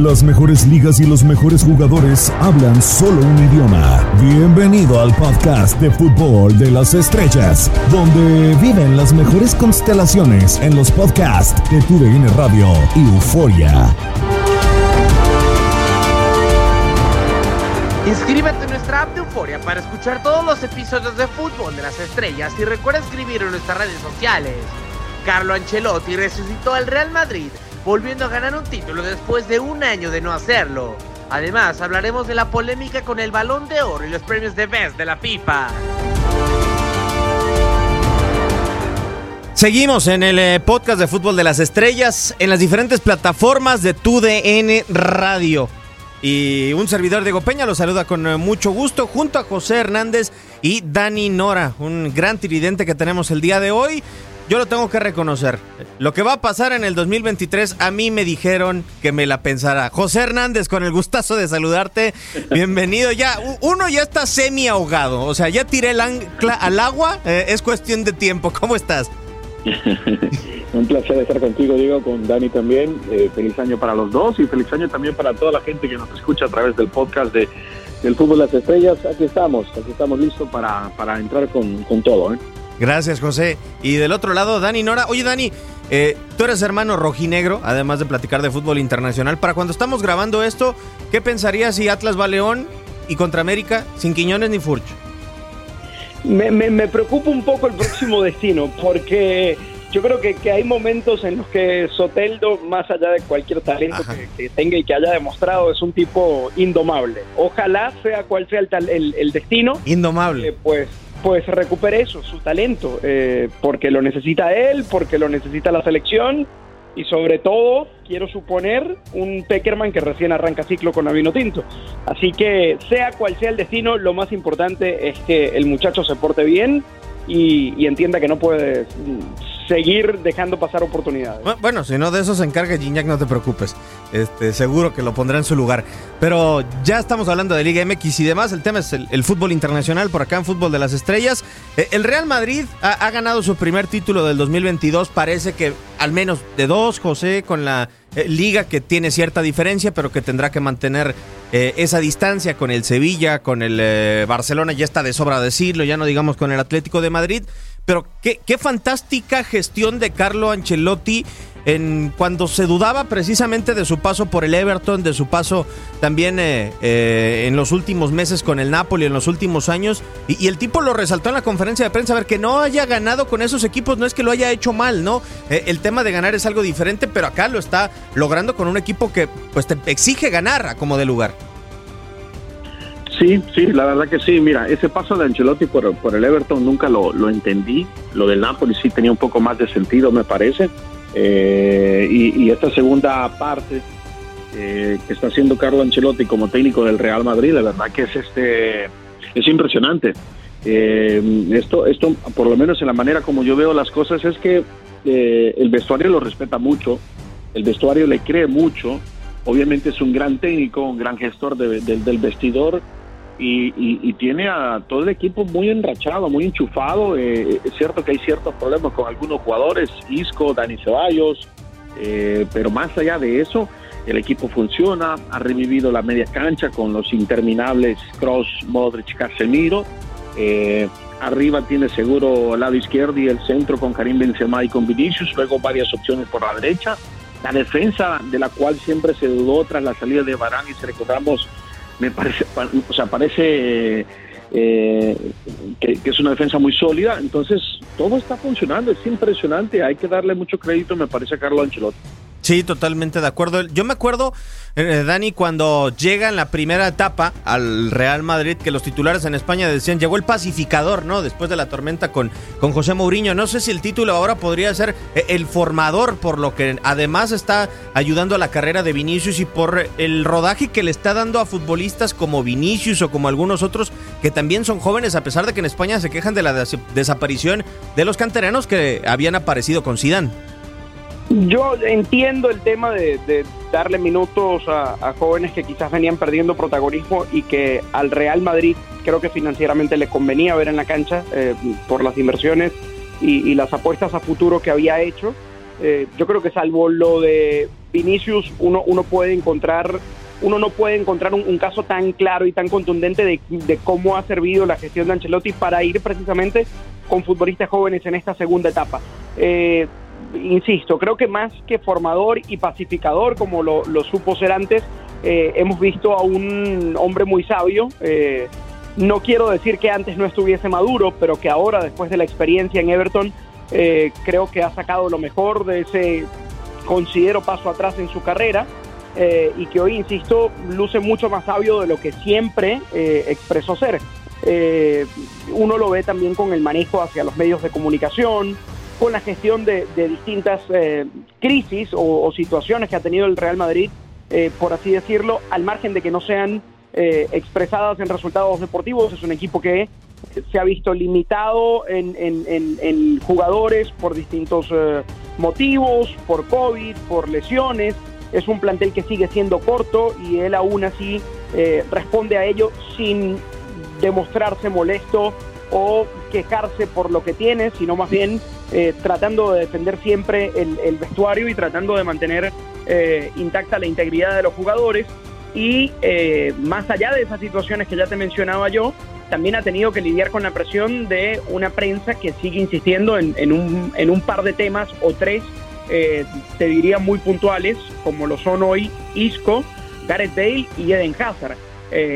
Las mejores ligas y los mejores jugadores hablan solo un idioma. Bienvenido al podcast de fútbol de las estrellas, donde viven las mejores constelaciones en los podcasts de TUDN Radio y Euforia. Inscríbete en nuestra app de Euforia para escuchar todos los episodios de fútbol de las estrellas y recuerda escribir en nuestras redes sociales. Carlo Ancelotti resucitó al Real Madrid volviendo a ganar un título después de un año de no hacerlo. Además, hablaremos de la polémica con el balón de oro y los premios de Best de la FIFA. Seguimos en el eh, podcast de Fútbol de las Estrellas en las diferentes plataformas de TUDN Radio. Y un servidor Diego Peña lo saluda con eh, mucho gusto junto a José Hernández y Dani Nora, un gran tridente que tenemos el día de hoy yo lo tengo que reconocer. Lo que va a pasar en el 2023, a mí me dijeron que me la pensara. José Hernández, con el gustazo de saludarte. Bienvenido. Ya, uno ya está semi ahogado. O sea, ya tiré el ancla al agua. Eh, es cuestión de tiempo. ¿Cómo estás? Un placer estar contigo, Diego, con Dani también. Eh, feliz año para los dos y feliz año también para toda la gente que nos escucha a través del podcast de del Fútbol Las Estrellas. Aquí estamos, aquí estamos listos para, para entrar con, con todo. ¿eh? Gracias, José. Y del otro lado, Dani Nora. Oye, Dani, eh, tú eres hermano rojinegro, además de platicar de fútbol internacional. Para cuando estamos grabando esto, ¿qué pensarías si Atlas va León y contra América sin Quiñones ni Furch? Me, me, preocupa un poco el próximo destino, porque yo creo que, hay momentos en los que Soteldo, más allá de cualquier talento que, tenga y que haya demostrado, es un tipo indomable. Ojalá sea cual sea el, el, destino. Indomable. Eh, pues pues recupere eso, su talento, eh, porque lo necesita él, porque lo necesita la selección y sobre todo, quiero suponer, un Peckerman que recién arranca ciclo con Avino Tinto. Así que sea cual sea el destino, lo más importante es que el muchacho se porte bien y, y entienda que no puede seguir dejando pasar oportunidades. Bueno, si no de eso se encarga Gignac, no te preocupes. Este, seguro que lo pondrá en su lugar. Pero ya estamos hablando de Liga MX y demás. El tema es el, fútbol internacional por acá en Fútbol de las Estrellas. Eh, el Real Madrid ha, ganado su primer título del 2022. Parece que al menos de dos, José, con la eh, liga que tiene cierta diferencia, pero que tendrá que mantener eh, esa distancia con el Sevilla, con el Barcelona. Ya está de sobra decirlo, ya no digamos con el Atlético de Madrid. Pero qué, qué fantástica gestión de Carlo Ancelotti en cuando se dudaba precisamente de su paso por el Everton, de su paso también eh, eh, en los últimos meses con el Napoli, en los últimos años, y, el tipo lo resaltó en la conferencia de prensa, a ver, que no haya ganado con esos equipos no es que lo haya hecho mal, ¿no? Eh, el tema de ganar es algo diferente, pero acá lo está logrando con un equipo que pues te exige ganar a como de lugar. Sí, sí, la verdad que sí. Mira, ese paso de Ancelotti por, por el Everton nunca lo, lo, entendí. Lo del Napoli sí tenía un poco más de sentido, me parece. Eh, y, esta segunda parte eh, que está haciendo Carlo Ancelotti como técnico del Real Madrid, la verdad que es este es impresionante. Eh, esto, esto, por lo menos en la manera como yo veo las cosas, es que el vestuario lo respeta mucho, el vestuario le cree mucho. Obviamente es un gran técnico, un gran gestor del vestidor y, tiene a todo el equipo muy enrachado, muy enchufado. Eh, es cierto que hay ciertos problemas con algunos jugadores, Isco, Dani Ceballos, eh, pero más allá de eso, el equipo funciona, ha revivido la media cancha con los interminables Cross, Modric, Casemiro. Eh, arriba tiene seguro el lado izquierdo y el centro con Karim Benzema y con Vinicius, luego varias opciones por la derecha. La defensa de la cual siempre se dudó tras la salida de Barán y si recordamos me parece, o sea, parece eh, que, es una defensa muy sólida. Entonces, todo está funcionando, es impresionante. Hay que darle mucho crédito, me parece, a Carlos Ancelotti. Sí, totalmente de acuerdo. Yo me acuerdo, eh, Dani, cuando llega en la primera etapa al Real Madrid, que los titulares en España decían, llegó el pacificador, ¿no? Después de la tormenta con, con José Mourinho. No sé si el título ahora podría ser eh, el formador, por lo que además está ayudando a la carrera de Vinicius y por el rodaje que le está dando a futbolistas como Vinicius o como algunos otros que también son jóvenes, a pesar de que en España se quejan de la desaparición de los canteranos que habían aparecido con Zidane. Yo entiendo el tema de, darle minutos a, jóvenes que quizás venían perdiendo protagonismo y que al Real Madrid creo que financieramente le convenía ver en la cancha eh, por las inversiones y, las apuestas a futuro que había hecho. Eh, yo creo que salvo lo de Vinicius uno, uno puede encontrar uno no puede encontrar un, caso tan claro y tan contundente de, cómo ha servido la gestión de Ancelotti para ir precisamente con futbolistas jóvenes en esta segunda etapa. Eh, insisto, creo que más que formador y pacificador, como lo, supo ser antes, eh, hemos visto a un hombre muy sabio. Eh, no quiero decir que antes no estuviese maduro, pero que ahora, después de la experiencia en Everton, creo que ha sacado lo mejor de ese, considero, paso atrás en su carrera. y que hoy, insisto, luce mucho más sabio de lo que siempre expresó ser. uno lo ve también con el manejo hacia los medios de comunicación, con la gestión de, distintas eh, crisis o, situaciones que ha tenido el Real Madrid, eh, por así decirlo, al margen de que no sean eh, expresadas en resultados deportivos. Es un equipo que se ha visto limitado en, jugadores por distintos motivos, por COVID, por lesiones. Es un plantel que sigue siendo corto y él aún así responde a ello sin demostrarse molesto o quejarse por lo que tiene, sino más bien eh, tratando de defender siempre el, vestuario y tratando de mantener eh, intacta la integridad de los jugadores. Y eh, más allá de esas situaciones que ya te mencionaba yo, también ha tenido que lidiar con la presión de una prensa que sigue insistiendo en, un, en un, par de temas o tres, te diría muy puntuales, como lo son hoy Isco, Gareth Bale y Eden Hazard.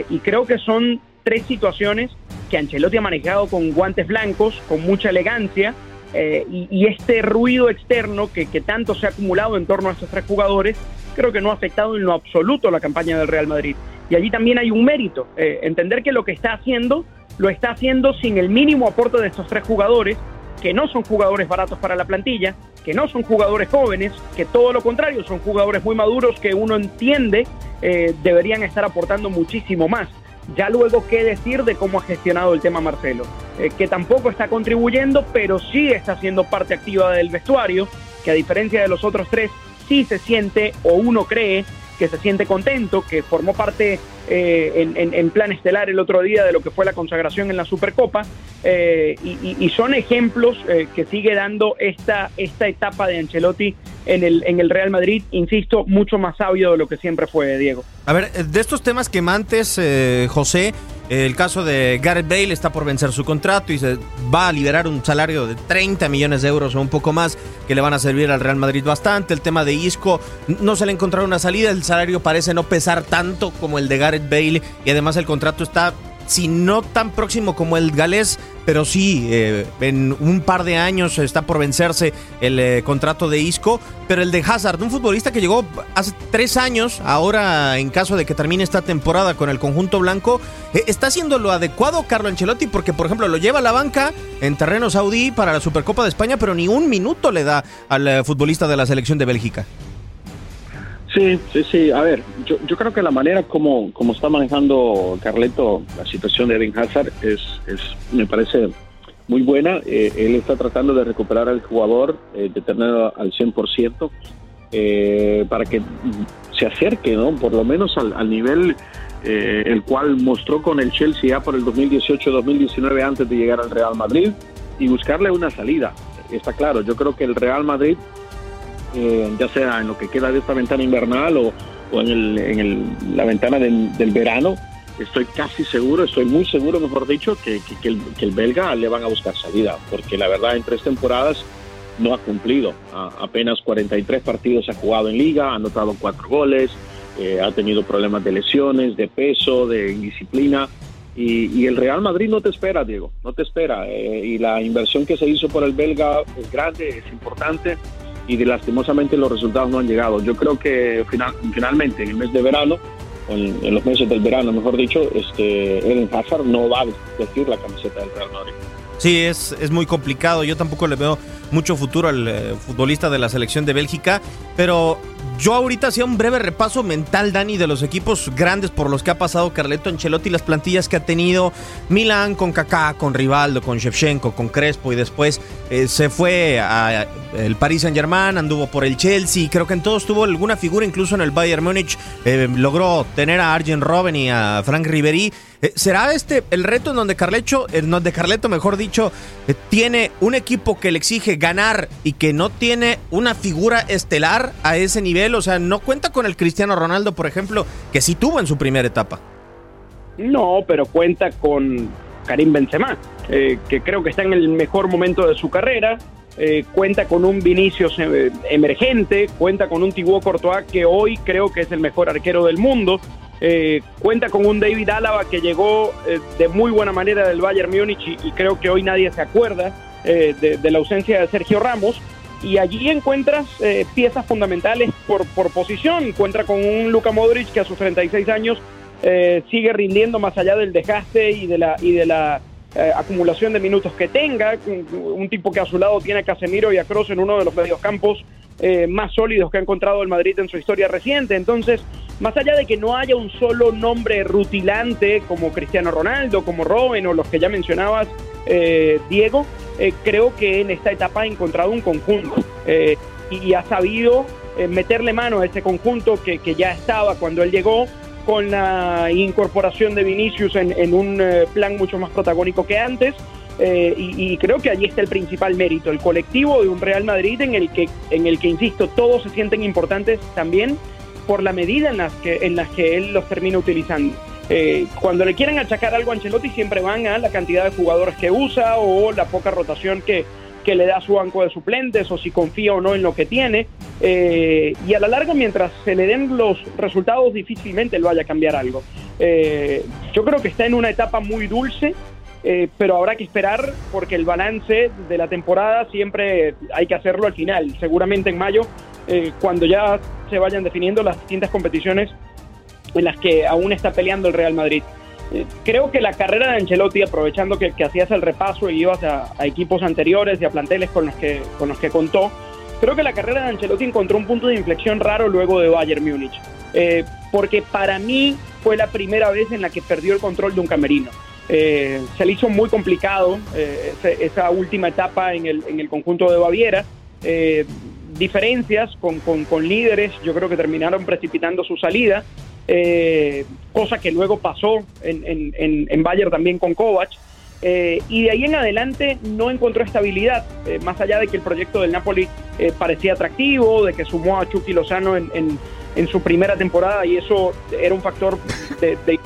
y creo que son tres situaciones que Ancelotti ha manejado con guantes blancos, con mucha elegancia, eh, y, este ruido externo que, tanto se ha acumulado en torno a estos tres jugadores, creo que no ha afectado en lo absoluto la campaña del Real Madrid. Y allí también hay un mérito, eh, entender que lo que está haciendo, lo está haciendo sin el mínimo aporte de estos tres jugadores, que no son jugadores baratos para la plantilla, que no son jugadores jóvenes, que todo lo contrario, son jugadores muy maduros que uno entiende eh, deberían estar aportando muchísimo más. Ya luego, ¿qué decir de cómo ha gestionado el tema Marcelo? Eh, que tampoco está contribuyendo, pero sí está siendo parte activa del vestuario, que a diferencia de los otros tres, sí se siente o uno cree que se siente contento, que formó parte eh, en, plan estelar el otro día de lo que fue la consagración en la Supercopa, eh, y, son ejemplos que sigue dando esta, esta etapa de Ancelotti en el, en el Real Madrid, insisto, mucho más sabio de lo que siempre fue Diego. A ver, de estos temas quemantes, eh, José, el caso de Gareth Bale está por vencer su contrato y se va a liberar un salario de 30 millones de euros o un poco más que le van a servir al Real Madrid bastante. El tema de Isco no se le encontraron una salida, el salario parece no pesar tanto como el de Gareth Bale y además el contrato está si no tan próximo como el galés, pero sí, eh, en un par de años está por vencerse el eh, contrato de Isco, pero el de Hazard, un futbolista que llegó hace tres años, ahora en caso de que termine esta temporada con el conjunto blanco, eh, está haciendo lo adecuado Carlo Ancelotti porque, por ejemplo, lo lleva a la banca en terreno saudí para la Supercopa de España, pero ni un minuto le da al futbolista de la selección de Bélgica. Sí, sí, sí. A ver, yo, yo creo que la manera como, como está manejando Carleto la situación de Eden Hazard es, es me parece muy buena. Eh, él está tratando de recuperar al jugador, eh, de tenerlo al 100%, eh, para que se acerque, ¿no? Por lo menos al, al nivel eh, el cual mostró con el Chelsea ya por el 2018-2019 antes de llegar al Real Madrid y buscarle una salida. Está claro, yo creo que el Real Madrid eh, ya sea en lo que queda de esta ventana invernal o, en, la ventana del, verano, estoy casi seguro, estoy muy seguro, mejor dicho, que, el, belga le van a buscar salida, porque la verdad en tres temporadas no ha cumplido. apenas 43 partidos ha jugado en liga, ha anotado cuatro goles, eh, ha tenido problemas de lesiones, de peso, de indisciplina. Y, el Real Madrid no te espera, Diego, no te espera. Eh, y la inversión que se hizo por el belga es grande, es importante y de, lastimosamente los resultados no han llegado. Yo creo que final, finalmente en el mes de verano, en, en, los meses del verano, mejor dicho, este, Eden Hazard no va a vestir la camiseta del Real Madrid. Sí, es, es muy complicado. Yo tampoco le veo mucho futuro al eh, futbolista de la selección de Bélgica, pero yo ahorita hacía un breve repaso mental, Dani, de los equipos grandes por los que ha pasado Carleto Ancelotti, las plantillas que ha tenido Milan con Kaká, con Rivaldo, con Shevchenko, con Crespo y después eh, se fue a el Paris Saint Germain, anduvo por el Chelsea, creo que en todos tuvo alguna figura, incluso en el Bayern Múnich eh, logró tener a Arjen Robben y a Frank Ribery Eh, ¿Será este el reto en donde Carlecho, en donde Carleto, mejor dicho, eh, tiene un equipo que le exige ganar y que no tiene una figura estelar a ese nivel? O sea, no cuenta con el Cristiano Ronaldo, por ejemplo, que sí tuvo en su primera etapa. No, pero cuenta con Karim Benzema, eh, que creo que está en el mejor momento de su carrera. Eh, cuenta con un Vinicius eh, emergente, cuenta con un Thibaut Courtois que hoy creo que es el mejor arquero del mundo. cuenta con un David Álava que llegó de muy buena manera del Bayern Múnich y, creo que hoy nadie se acuerda de, la ausencia de Sergio Ramos y allí encuentras piezas fundamentales por, por posición. Encuentra con un Luka Modric que a sus 36 años eh, sigue rindiendo más allá del desgaste y de la, y de la eh, acumulación de minutos que tenga. Un, tipo que a su lado tiene a Casemiro y a Kroos en uno de los mediocampos eh, más sólidos que ha encontrado el Madrid en su historia reciente. Entonces, más allá de que no haya un solo nombre rutilante como Cristiano Ronaldo, como Robin o los que ya mencionabas, Diego, creo que en esta etapa ha encontrado un conjunto y, ha sabido meterle mano a ese conjunto que ya estaba cuando él llegó con la incorporación de Vinicius en, un eh, plan mucho más protagónico que antes. Eh, y, creo que allí está el principal mérito, el colectivo de un Real Madrid en el que, en el que insisto, todos se sienten importantes también por la medida en las que, en las que él los termina utilizando. Eh, cuando le quieren achacar algo a Ancelotti siempre van a la cantidad de jugadores que usa o la poca rotación que, que le da su banco de suplentes o si confía o no en lo que tiene. Eh, y a la larga, mientras se le den los resultados, difícilmente lo vaya a cambiar algo. Eh, yo creo que está en una etapa muy dulce, eh, pero habrá que esperar porque el balance de la temporada siempre hay que hacerlo al final. Seguramente en mayo, cuando ya se vayan definiendo las distintas competiciones en las que aún está peleando el Real Madrid. Eh, creo que la carrera de Ancelotti, aprovechando que, hacías el repaso y ibas a, equipos anteriores y a planteles con los, que, con los que contó, creo que la carrera de Ancelotti encontró un punto de inflexión raro luego de Bayern Múnich. Eh, porque para mí fue la primera vez en la que perdió el control de un camerino. Eh, se le hizo muy complicado esa última etapa en el, en el conjunto de Baviera. diferencias con, con líderes, yo creo que terminaron precipitando su salida. Eh, cosa que luego pasó en, en, Bayern también con Kovac. Eh, y de ahí en adelante no encontró estabilidad, eh, más allá de que el proyecto del Napoli parecía atractivo, de que sumó a Chucky Lozano en, en, su primera temporada y eso era un factor de, de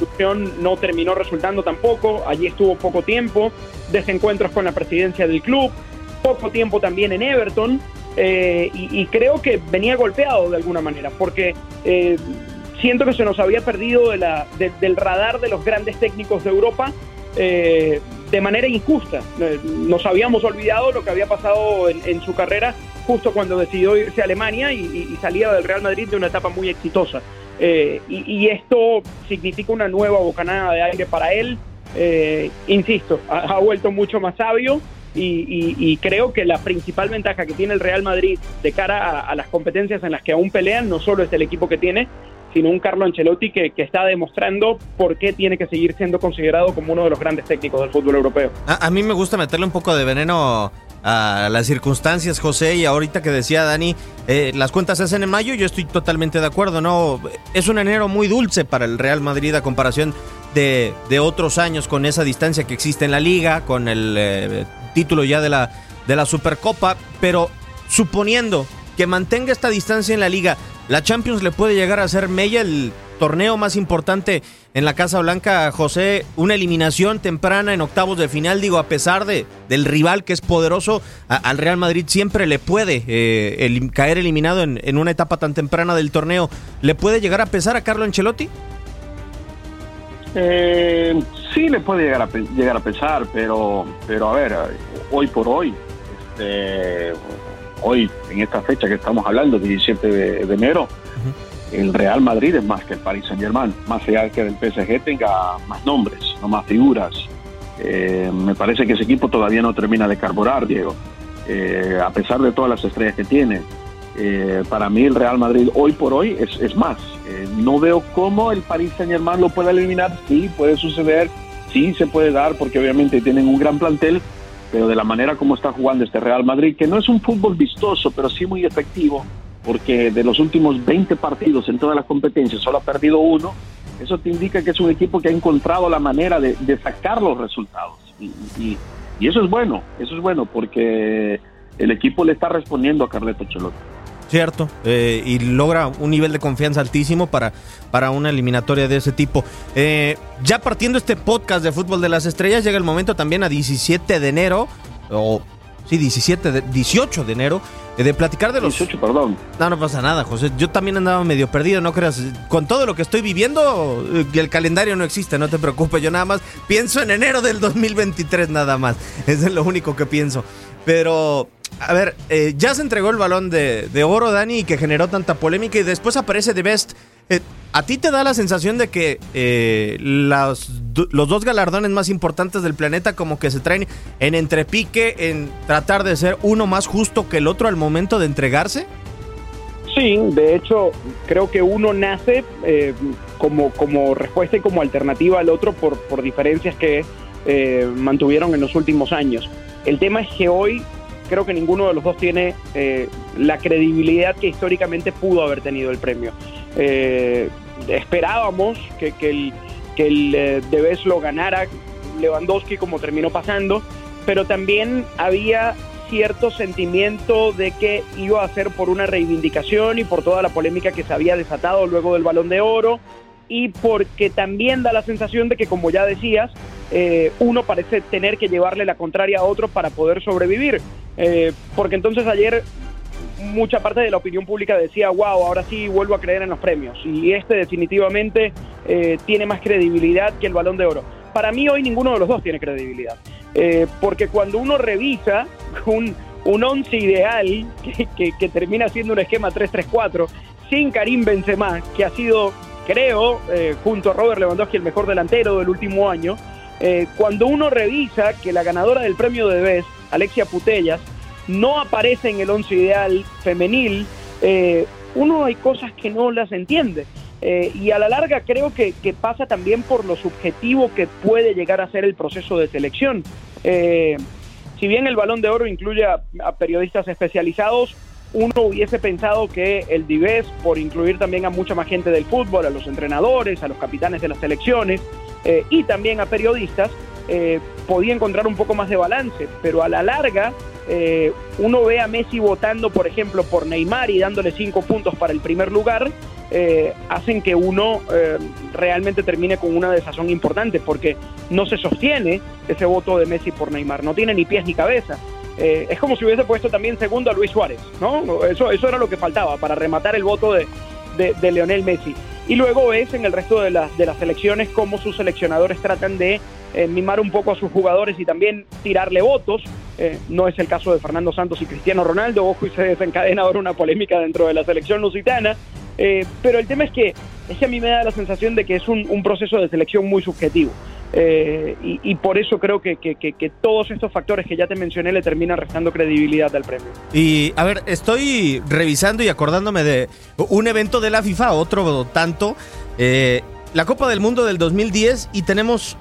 no terminó resultando tampoco, allí estuvo poco tiempo, desencuentros con la presidencia del club, poco tiempo también en Everton, y, creo que venía golpeado de alguna manera, porque siento que se nos había perdido del radar de los grandes técnicos de Europa eh, de manera injusta. Eh, nos habíamos olvidado lo que había pasado en, su carrera justo cuando decidió irse a Alemania y, salía del Real Madrid de una etapa muy exitosa. Eh, y, esto significa una nueva bocanada de aire para él. insisto, ha, vuelto mucho más sabio. Y, creo que la principal ventaja que tiene el Real Madrid de cara a, las competencias en las que aún pelean no solo es el equipo que tiene, sino un Carlo Ancelotti que, está demostrando por qué tiene que seguir siendo considerado como uno de los grandes técnicos del fútbol europeo. A, mí me gusta meterle un poco de veneno a las circunstancias, José, y ahorita que decía Dani, eh, las cuentas se hacen en mayo, yo estoy totalmente de acuerdo, ¿no? Es un enero muy dulce para el Real Madrid a comparación de, otros años con esa distancia que existe en la liga, con el eh, título ya de la, de la Supercopa, pero suponiendo que mantenga esta distancia en la liga, la Champions le puede llegar a ser Mella el torneo más importante en la Casa Blanca, José, una eliminación temprana en octavos de final, digo, a pesar de, del rival que es poderoso, al Real Madrid siempre le puede eh, caer eliminado en, una etapa tan temprana del torneo. ¿Le puede llegar a pesar a Carlo Ancelotti? Eh, sí, le puede llegar a, llegar a pesar, pero, pero a ver, hoy por hoy, este, hoy, en esta fecha que estamos hablando, 17 de, enero, el Real Madrid es más que el Paris Saint Germain, más allá de que el PSG tenga más nombres, no más figuras. Eh, me parece que ese equipo todavía no termina de carburar, Diego, eh, a pesar de todas las estrellas que tiene. Eh, para mí el Real Madrid hoy por hoy es, es más. no veo cómo el Paris Saint Germain lo puede eliminar. Sí, puede suceder, sí se puede dar, porque obviamente tienen un gran plantel, pero de la manera como está jugando este Real Madrid, que no es un fútbol vistoso, pero sí muy efectivo, porque de los últimos 20 partidos en todas las competencias solo ha perdido uno, Eso te indica que es un equipo que ha encontrado la manera de, sacar los resultados. Y, eso es bueno, eso es bueno porque el equipo le está respondiendo a Carleto Chelote. Cierto, eh, y logra un nivel de confianza altísimo para, para una eliminatoria de ese tipo. Eh, ya partiendo este podcast de Fútbol de las Estrellas, llega el momento también a 17 de enero, o sí, 17 de, 18 de enero, eh, de platicar de los... 18, perdón. No, no pasa nada, José. Yo también andaba medio perdido, no creas. Con todo lo que estoy viviendo, el calendario no existe, no te preocupes. Yo nada más pienso en enero del 2023, nada más. Es lo único que pienso. Pero a ver, eh, ya se entregó el balón de, oro, Dani, que generó tanta polémica y después aparece The Best. Eh, ¿A ti te da la sensación de que eh, los, los dos galardones más importantes del planeta como que se traen en entrepique, en tratar de ser uno más justo que el otro al momento de entregarse? Sí, de hecho, creo que uno nace como, como respuesta y como alternativa al otro por, por diferencias que mantuvieron en los últimos años. El tema es que hoy creo que ninguno de los dos tiene eh, la credibilidad que históricamente pudo haber tenido el premio. Eh, esperábamos que, el, que el eh, Debes lo ganara Lewandowski como terminó pasando, pero también había cierto sentimiento de que iba a ser por una reivindicación y por toda la polémica que se había desatado luego del balón de oro y porque también da la sensación de que, como ya decías, uno parece tener que llevarle la contraria a otro para poder sobrevivir. Eh, porque entonces ayer mucha parte de la opinión pública decía, wow, ahora sí vuelvo a creer en los premios. Y este definitivamente eh, tiene más credibilidad que el balón de oro. Para mí hoy ninguno de los dos tiene credibilidad. Eh, porque cuando uno revisa un, un once ideal que, que, termina siendo un esquema 3-3-4 sin Karim Benzema, que ha sido, creo, junto a Robert Lewandowski el mejor delantero del último año, cuando uno revisa que la ganadora del premio de Best Alexia Putellas, no aparece en el once ideal femenil, eh, uno hay cosas que no las entiende. Eh, y a la larga creo que, pasa también por lo subjetivo que puede llegar a ser el proceso de selección. Eh, si bien el balón de oro incluye a, periodistas especializados, uno hubiese pensado que el Dives, por incluir también a mucha más gente del fútbol, a los entrenadores, a los capitanes de las selecciones y también a periodistas, eh, podía encontrar un poco más de balance, pero a la larga eh, uno ve a Messi votando, por ejemplo, por Neymar y dándole cinco puntos para el primer lugar, eh, hacen que uno realmente termine con una desazón importante, porque no se sostiene ese voto de Messi por Neymar, no tiene ni pies ni cabeza. Es como si hubiese puesto también segundo a Luis Suárez, ¿no? Eso, eso era lo que faltaba para rematar el voto de, de, Leonel Messi. Y luego es en el resto de, las de las cómo sus seleccionadores tratan de eh, mimar un poco a sus jugadores y también tirarle votos. Eh, no es el caso de Fernando Santos y Cristiano Ronaldo, ojo, y se desencadena ahora una polémica dentro de la selección lusitana. Eh, pero el tema es que, es que a mí me da la sensación de que es un, proceso de selección muy subjetivo. y, por eso creo que, todos estos factores que ya te mencioné le terminan restando credibilidad al premio. Y a ver, estoy revisando y acordándome de un evento de la FIFA, otro tanto, la Copa del Mundo del 2010, y tenemos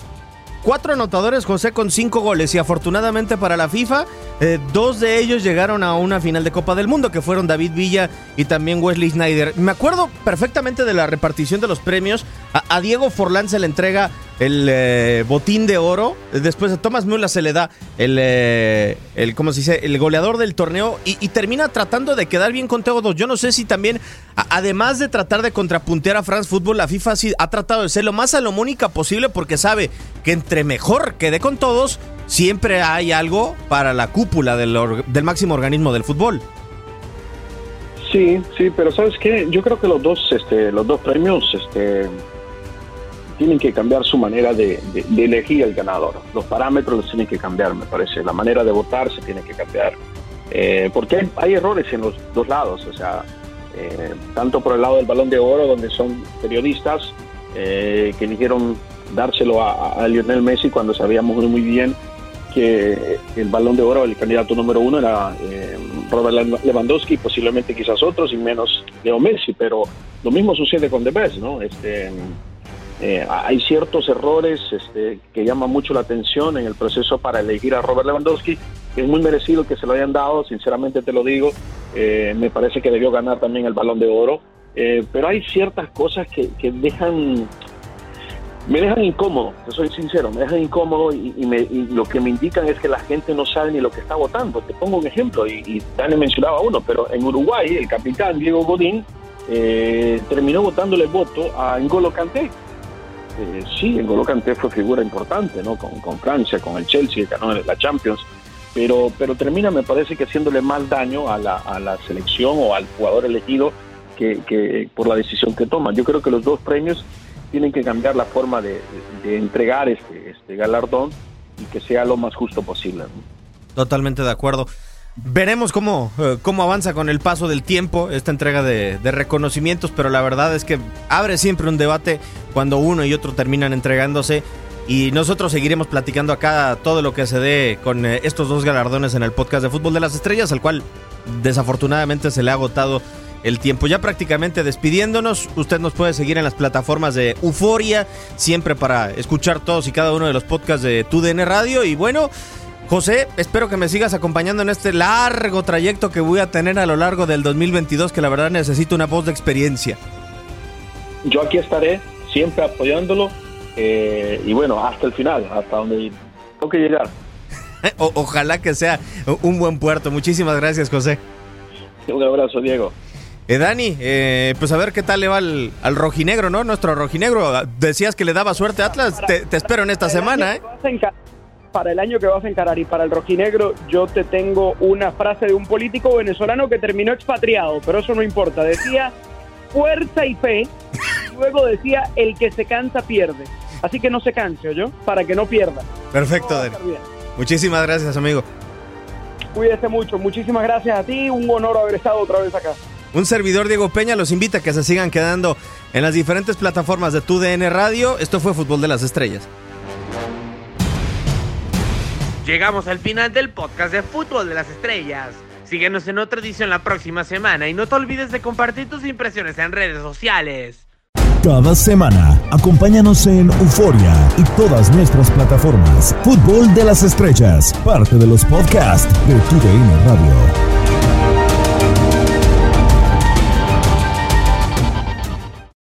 Cuatro anotadores, José, con cinco goles. Y afortunadamente para la FIFA, eh, dos de ellos llegaron a una final de Copa del Mundo, que fueron David Villa y también Wesley Snyder. Me acuerdo perfectamente de la repartición de los premios. A, Diego Forlán se le entrega el eh, botín de oro. Después a Thomas Müller se le da el, eh, el ¿cómo se dice? El goleador del torneo y, termina tratando de quedar bien con todos. Yo no sé si también, además de tratar de contrapuntear a France Football, la FIFA ha tratado de ser lo más salomónica posible porque sabe que entre mejor quede con todos, siempre hay algo para la cúpula del, del máximo organismo del fútbol. Sí, sí, pero sabes qué, yo creo que los dos, este, los dos premios, este, tienen que cambiar su manera de, elegir el ganador. Los parámetros los tienen que cambiar, me parece. La manera de votar se tiene que cambiar. Eh, porque hay, errores en los dos lados, o sea, eh, tanto por el lado del balón de oro, donde son periodistas eh, que eligieron dárselo a, Lionel Messi cuando sabíamos muy bien que el balón de oro, el candidato número uno era Robert Lewandowski, posiblemente quizás otros y menos Leo Messi, pero lo mismo sucede con The Best, ¿no? Este, eh, hay ciertos errores este, que llaman mucho la atención en el proceso para elegir a Robert Lewandowski. Es muy merecido que se lo hayan dado, sinceramente te lo digo. Eh, me parece que debió ganar también el balón de oro. Eh, pero hay ciertas cosas que, dejan me dejan incómodo, te soy sincero, me dejan incómodo y, lo que me indican es que la gente no sabe ni lo que está votando. Te pongo un ejemplo, y, y Dani mencionaba uno, pero en Uruguay el capitán Diego Godín eh, terminó votándole voto a N'Golo Kanté. Eh, sí, N'Golo Kanté fue figura importante, ¿no? Con, Francia, con el Chelsea, ganó la Champions, pero, pero termina, me parece que haciéndole más daño a la, a la selección o al jugador elegido que, que por la decisión que toma. Yo creo que los dos premios tienen que cambiar la forma de, entregar este, este, galardón y que sea lo más justo posible. Totalmente de acuerdo. Veremos cómo, eh, cómo avanza con el paso del tiempo esta entrega de, reconocimientos, pero la verdad es que abre siempre un debate cuando uno y otro terminan entregándose y nosotros seguiremos platicando acá todo lo que se dé con eh, estos dos galardones en el podcast de Fútbol de las Estrellas, al cual desafortunadamente se le ha agotado el tiempo. Ya prácticamente despidiéndonos, usted nos puede seguir en las plataformas de Euforia, siempre para escuchar todos y cada uno de los podcasts de TUDN Radio. Y bueno, José, espero que me sigas acompañando en este largo trayecto que voy a tener a lo largo del 2022, que la verdad necesito una voz de experiencia. Yo aquí estaré, siempre apoyándolo. Eh, y bueno, hasta el final, hasta donde tengo que llegar. ojalá que sea un buen puerto. Muchísimas gracias, José. Un abrazo, Diego. Eh, Dani, eh, pues a ver qué tal le va al, rojinegro, ¿no? Nuestro rojinegro. Decías que le daba suerte a Atlas. te, espero en esta semana, ¿eh? Para el año que vas a encarar y para el rojinegro, yo te tengo una frase de un político venezolano que terminó expatriado, pero eso no importa. Decía fuerza y fe, luego decía el que se cansa pierde. Así que no se canse, yo, para que no pierda. Perfecto, Dani. Muchísimas gracias, amigo. Cuídese mucho. Muchísimas gracias a ti. Un honor haber estado otra vez acá. Un servidor Diego Peña los invita a que se sigan quedando en las diferentes plataformas de TUDN Radio. Esto fue Fútbol de las Estrellas. Llegamos al final del podcast de Fútbol de las Estrellas. Síguenos en otra edición la próxima semana y no te olvides de compartir tus impresiones en redes sociales. Cada semana, acompáñanos en Euforia y todas nuestras plataformas. Fútbol de las Estrellas, parte de los podcasts de TUDN Radio.